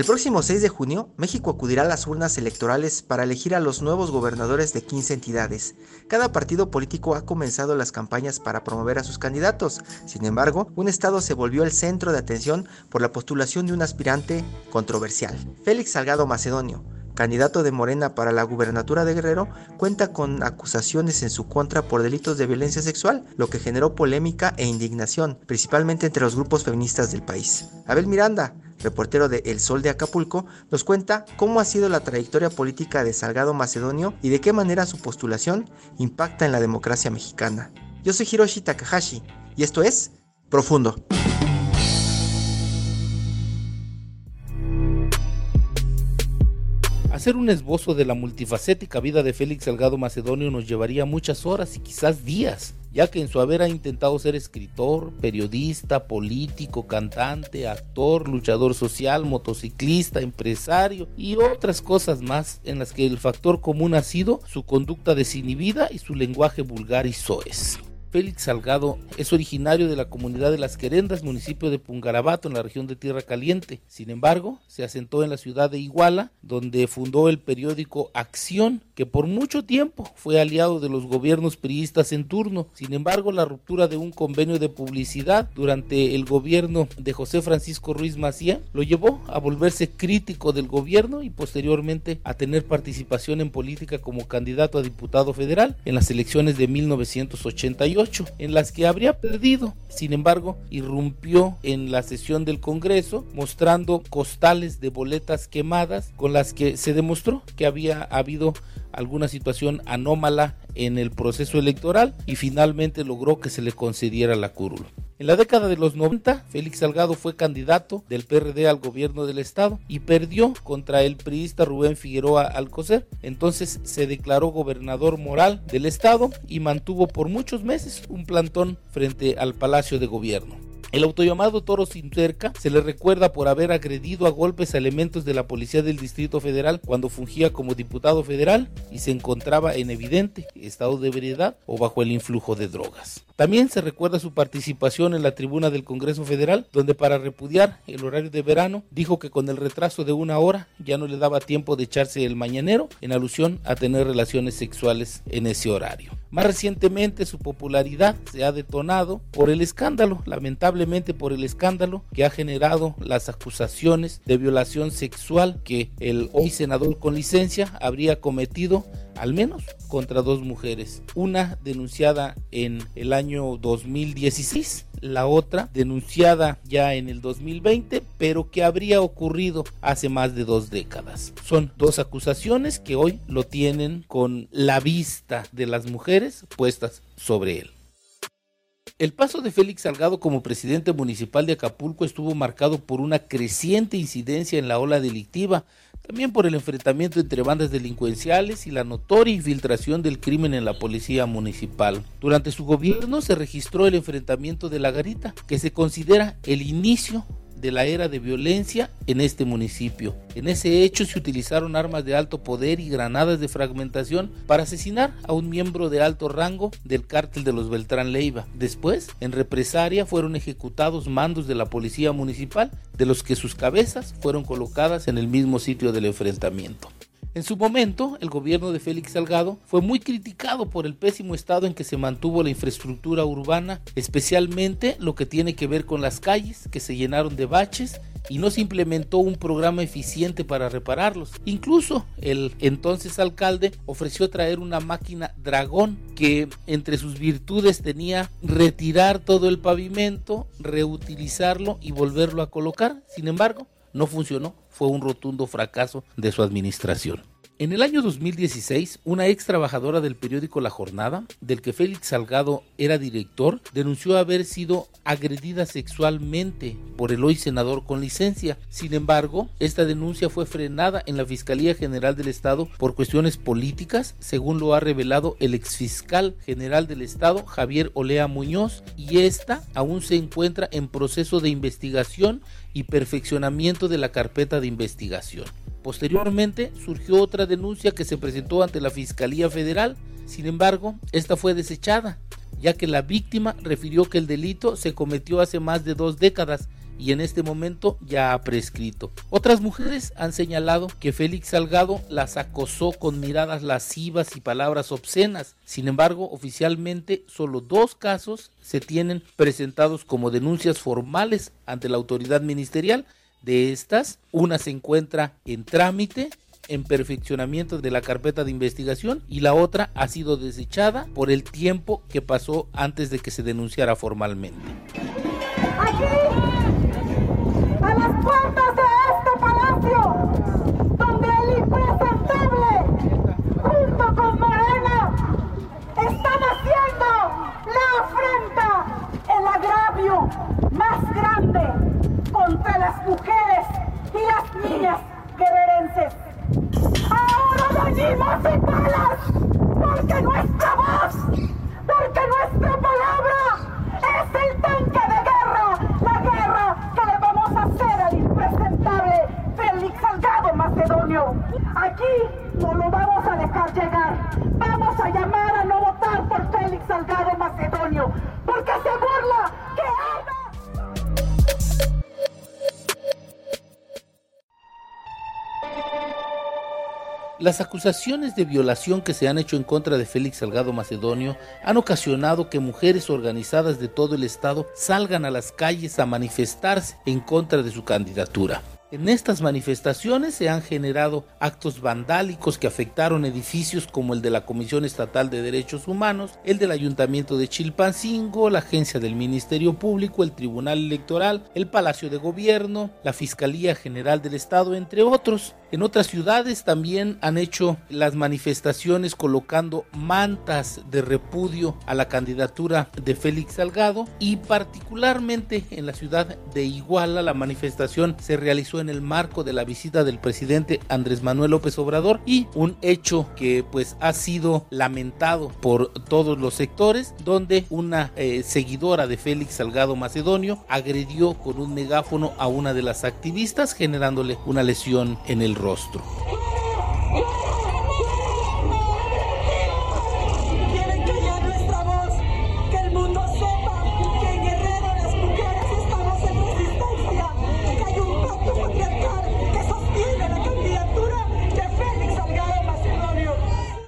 El próximo 6 de junio, México acudirá a las urnas electorales para elegir a los nuevos gobernadores de 15 entidades. Cada partido político ha comenzado las campañas para promover a sus candidatos. Sin embargo, un estado se volvió el centro de atención por la postulación de un aspirante controversial, Félix Salgado Macedonio. Candidato de Morena para la gubernatura de Guerrero, cuenta con acusaciones en su contra por delitos de violencia sexual, lo que generó polémica e indignación, principalmente entre los grupos feministas del país. Abel Miranda, reportero de El Sol de Acapulco, nos cuenta cómo ha sido la trayectoria política de Salgado Macedonio y de qué manera su postulación impacta en la democracia mexicana. Yo soy Hiroshi Takahashi y esto es Profundo. Hacer un esbozo de la multifacética vida de Félix Salgado Macedonio nos llevaría muchas horas y quizás días ya que en su haber ha intentado ser escritor, periodista, político, cantante, actor, luchador social, motociclista, empresario y otras cosas más en las que el factor común ha sido su conducta desinhibida y su lenguaje vulgar y soez. Félix Salgado es originario de la comunidad de Las Querendas, municipio de Pungarabato, en la región de Tierra Caliente. Sin embargo, se asentó en la ciudad de Iguala, donde fundó el periódico Acción, que por mucho tiempo fue aliado de los gobiernos priistas en turno. Sin embargo, la ruptura de un convenio de publicidad durante el gobierno de José Francisco Ruiz Macía lo llevó a volverse crítico del gobierno y posteriormente a tener participación en política como candidato a diputado federal en las elecciones de 1988 en las que habría perdido. Sin embargo, irrumpió en la sesión del Congreso mostrando costales de boletas quemadas con las que se demostró que había habido alguna situación anómala en el proceso electoral y finalmente logró que se le concediera la curul. En la década de los 90, Félix Salgado fue candidato del PRD al gobierno del estado y perdió contra el priista Rubén Figueroa Alcocer. Entonces se declaró gobernador moral del estado y mantuvo por muchos meses un plantón frente al Palacio de Gobierno. El autollamado Toro Sin Cerca se le recuerda por haber agredido a golpes a elementos de la Policía del Distrito Federal cuando fungía como diputado federal y se encontraba en evidente estado de ebriedad o bajo el influjo de drogas. También se recuerda su participación en la tribuna del Congreso Federal, donde para repudiar el horario de verano dijo que con el retraso de una hora ya no le daba tiempo de echarse el mañanero en alusión a tener relaciones sexuales en ese horario. Más recientemente su popularidad se ha detonado por el escándalo, por el escándalo que ha generado las acusaciones de violación sexual que el hoy senador con licencia habría cometido al menos contra dos mujeres, una denunciada en el año 2016, la otra denunciada ya en el 2020, pero que habría ocurrido hace más de dos décadas. Son dos acusaciones que hoy lo tienen con la vista de las mujeres puestas sobre él. El paso de Félix Salgado como presidente municipal de Acapulco estuvo marcado por una creciente incidencia en la ola delictiva, también por el enfrentamiento entre bandas delincuenciales y la notoria infiltración del crimen en la policía municipal. Durante su gobierno se registró el enfrentamiento de la Garita, que se considera el inicio de la era de violencia en este municipio. En ese hecho se utilizaron armas de alto poder y granadas de fragmentación para asesinar a un miembro de alto rango del cártel de los Beltrán Leiva. Después, en represalia, fueron ejecutados mandos de la policía municipal, de los que sus cabezas fueron colocadas en el mismo sitio del enfrentamiento. En su momento, el gobierno de Félix Salgado fue muy criticado por el pésimo estado en que se mantuvo la infraestructura urbana, especialmente lo que tiene que ver con las calles, que se llenaron de baches y no se implementó un programa eficiente para repararlos. Incluso el entonces alcalde ofreció traer una máquina dragón que entre sus virtudes tenía retirar todo el pavimento, reutilizarlo y volverlo a colocar. Sin embargo, no funcionó, fue un rotundo fracaso de su administración. En el año 2016, una ex trabajadora del periódico La Jornada, del que Félix Salgado era director, denunció haber sido agredida sexualmente por el hoy senador con licencia. Sin embargo, esta denuncia fue frenada en la Fiscalía General del Estado por cuestiones políticas, según lo ha revelado el exfiscal general del Estado, Javier Olea Muñoz, y esta aún se encuentra en proceso de investigación y perfeccionamiento de la carpeta de investigación. Posteriormente surgió otra denuncia que se presentó ante la Fiscalía Federal, sin embargo, esta fue desechada, ya que la víctima refirió que el delito se cometió hace más de dos décadas y en este momento ya ha prescrito. Otras mujeres han señalado que Félix Salgado las acosó con miradas lascivas y palabras obscenas. Sin embargo, oficialmente solo dos casos se tienen presentados como denuncias formales ante la autoridad ministerial de estas, una se encuentra en trámite en perfeccionamiento de la carpeta de investigación y la otra ha sido desechada por el tiempo que pasó antes de que se denunciara formalmente. Aquí, a las puertas de este palacio, donde el impresentable, junto con Morena, están haciendo la afrenta, el agravio más grande contra las mujeres y las niñas guerrerenses. Ahora venimos sin balas, porque nuestra voz, porque nuestra palabra es el tanque de guerra, la guerra que le vamos a hacer al impresentable Félix Salgado Aquí no lo vamos a dejar llegar. Vamos a llamar a no votar por Félix Salgado Macedonio, porque se burla que haga Las acusaciones de violación que se han hecho en contra de Félix Salgado Macedonio han ocasionado que mujeres organizadas de todo el estado salgan a las calles a manifestarse en contra de su candidatura. En estas manifestaciones se han generado actos vandálicos que afectaron edificios como el de la Comisión Estatal de Derechos Humanos, el del Ayuntamiento de Chilpancingo, la Agencia del Ministerio Público, el Tribunal Electoral, el Palacio de Gobierno, la Fiscalía General del Estado, entre otros. En otras ciudades también han hecho las manifestaciones colocando mantas de repudio a la candidatura de Félix Salgado y particularmente en la ciudad de Iguala la manifestación se realizó en el marco de la visita del presidente Andrés Manuel López Obrador y un hecho que pues ha sido lamentado por todos los sectores donde una eh, seguidora de Félix Salgado Macedonio agredió con un megáfono a una de las activistas generándole una lesión en el rostro. Quieren callar nuestra voz, que el mundo sepa que en Guerrero las mujeres estamos en resistencia, que hay un pacto patriarcal que sostiene la candidatura de Félix Salgado Macedonio.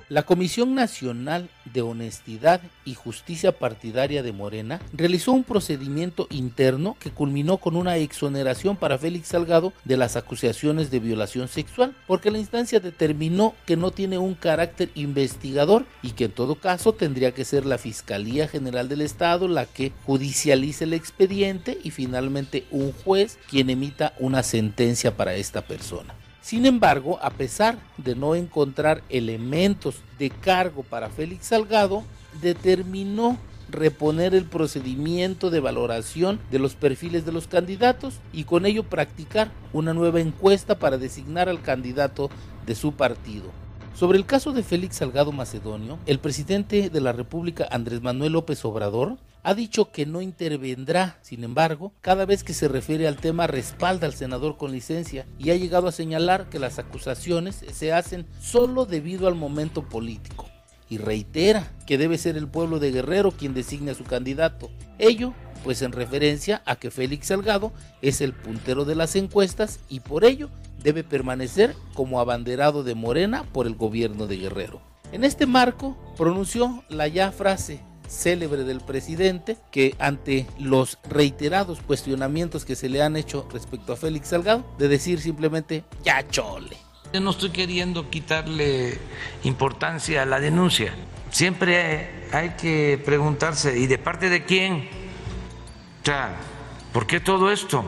La Comisión Nacional de Honestidad y Justicia Partidaria de Morena realizó un procedimiento interno que culminó con una exoneración para Félix Salgado de las acusaciones de violación sexual, porque la instancia determinó que no tiene un carácter investigador y que en todo caso tendría que ser la Fiscalía General del Estado la que judicialice el expediente y finalmente un juez quien emita una sentencia para esta persona. Sin embargo, a pesar de no encontrar elementos de cargo para Félix Salgado, determinó reponer el procedimiento de valoración de los perfiles de los candidatos y con ello practicar una nueva encuesta para designar al candidato de su partido. Sobre el caso de Félix Salgado Macedonio, el presidente de la República Andrés Manuel López Obrador ha dicho que no intervendrá, sin embargo, cada vez que se refiere al tema respalda al senador con licencia y ha llegado a señalar que las acusaciones se hacen solo debido al momento político y reitera que debe ser el pueblo de Guerrero quien designe a su candidato. Ello pues en referencia a que Félix Salgado es el puntero de las encuestas y por ello debe permanecer como abanderado de Morena por el gobierno de Guerrero. En este marco pronunció la ya frase célebre del presidente que ante los reiterados cuestionamientos que se le han hecho respecto a Félix Salgado, de decir simplemente ya chole. No estoy queriendo quitarle importancia a la denuncia. Siempre hay que preguntarse, ¿y de parte de quién? O sea, ¿por qué todo esto?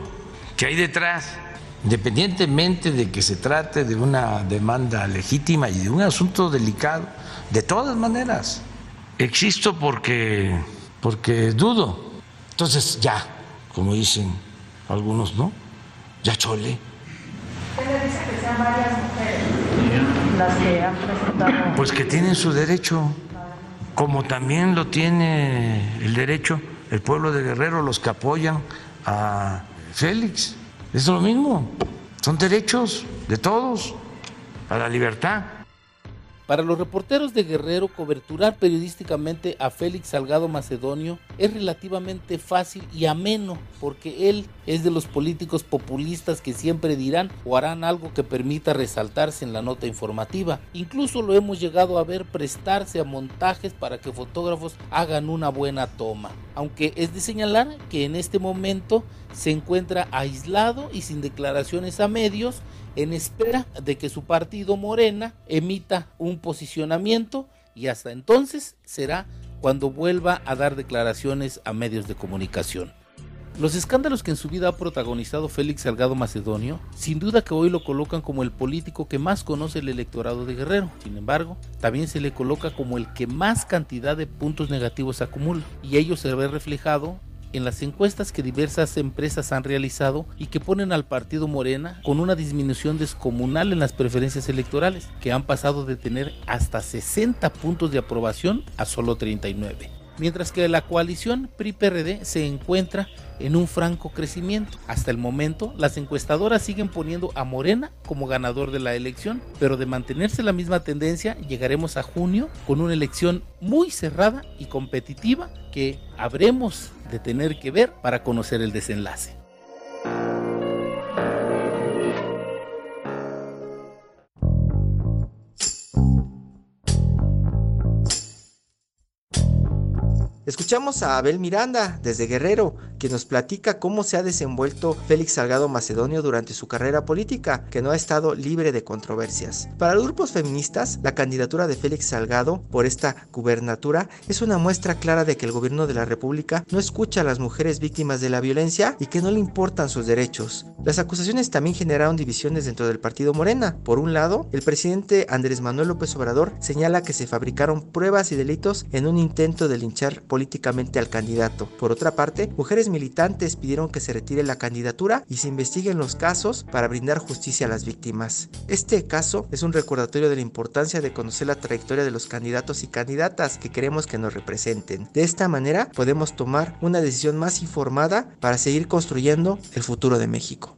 ¿Qué hay detrás? independientemente de que se trate de una demanda legítima y de un asunto delicado, de todas maneras, existo porque, porque dudo. Entonces ya, como dicen algunos, ¿no? Ya chole. ¿Qué le dice que sean varias mujeres las que han presentado? Pues que tienen su derecho, como también lo tiene el derecho el pueblo de Guerrero, los que apoyan a Félix. Es lo mismo, son derechos de todos a la libertad. Para los reporteros de Guerrero, coberturar periodísticamente a Félix Salgado Macedonio es relativamente fácil y ameno, porque él es de los políticos populistas que siempre dirán o harán algo que permita resaltarse en la nota informativa. Incluso lo hemos llegado a ver prestarse a montajes para que fotógrafos hagan una buena toma. Aunque es de señalar que en este momento se encuentra aislado y sin declaraciones a medios en espera de que su partido Morena emita un posicionamiento y hasta entonces será cuando vuelva a dar declaraciones a medios de comunicación. Los escándalos que en su vida ha protagonizado Félix Salgado Macedonio, sin duda que hoy lo colocan como el político que más conoce el electorado de Guerrero. Sin embargo, también se le coloca como el que más cantidad de puntos negativos acumula, y ello se ve reflejado en las encuestas que diversas empresas han realizado y que ponen al partido Morena con una disminución descomunal en las preferencias electorales, que han pasado de tener hasta 60 puntos de aprobación a solo 39 mientras que la coalición PRI-PRD se encuentra en un franco crecimiento. Hasta el momento, las encuestadoras siguen poniendo a Morena como ganador de la elección, pero de mantenerse la misma tendencia, llegaremos a junio con una elección muy cerrada y competitiva que habremos de tener que ver para conocer el desenlace. Escuchamos a Abel Miranda desde Guerrero, que nos platica cómo se ha desenvuelto Félix Salgado Macedonio durante su carrera política, que no ha estado libre de controversias. Para los grupos feministas, la candidatura de Félix Salgado por esta gubernatura es una muestra clara de que el gobierno de la República no escucha a las mujeres víctimas de la violencia y que no le importan sus derechos. Las acusaciones también generaron divisiones dentro del partido Morena. Por un lado, el presidente Andrés Manuel López Obrador señala que se fabricaron pruebas y delitos en un intento de linchar políticamente al candidato. Por otra parte, mujeres militantes pidieron que se retire la candidatura y se investiguen los casos para brindar justicia a las víctimas. Este caso es un recordatorio de la importancia de conocer la trayectoria de los candidatos y candidatas que queremos que nos representen. De esta manera podemos tomar una decisión más informada para seguir construyendo el futuro de México.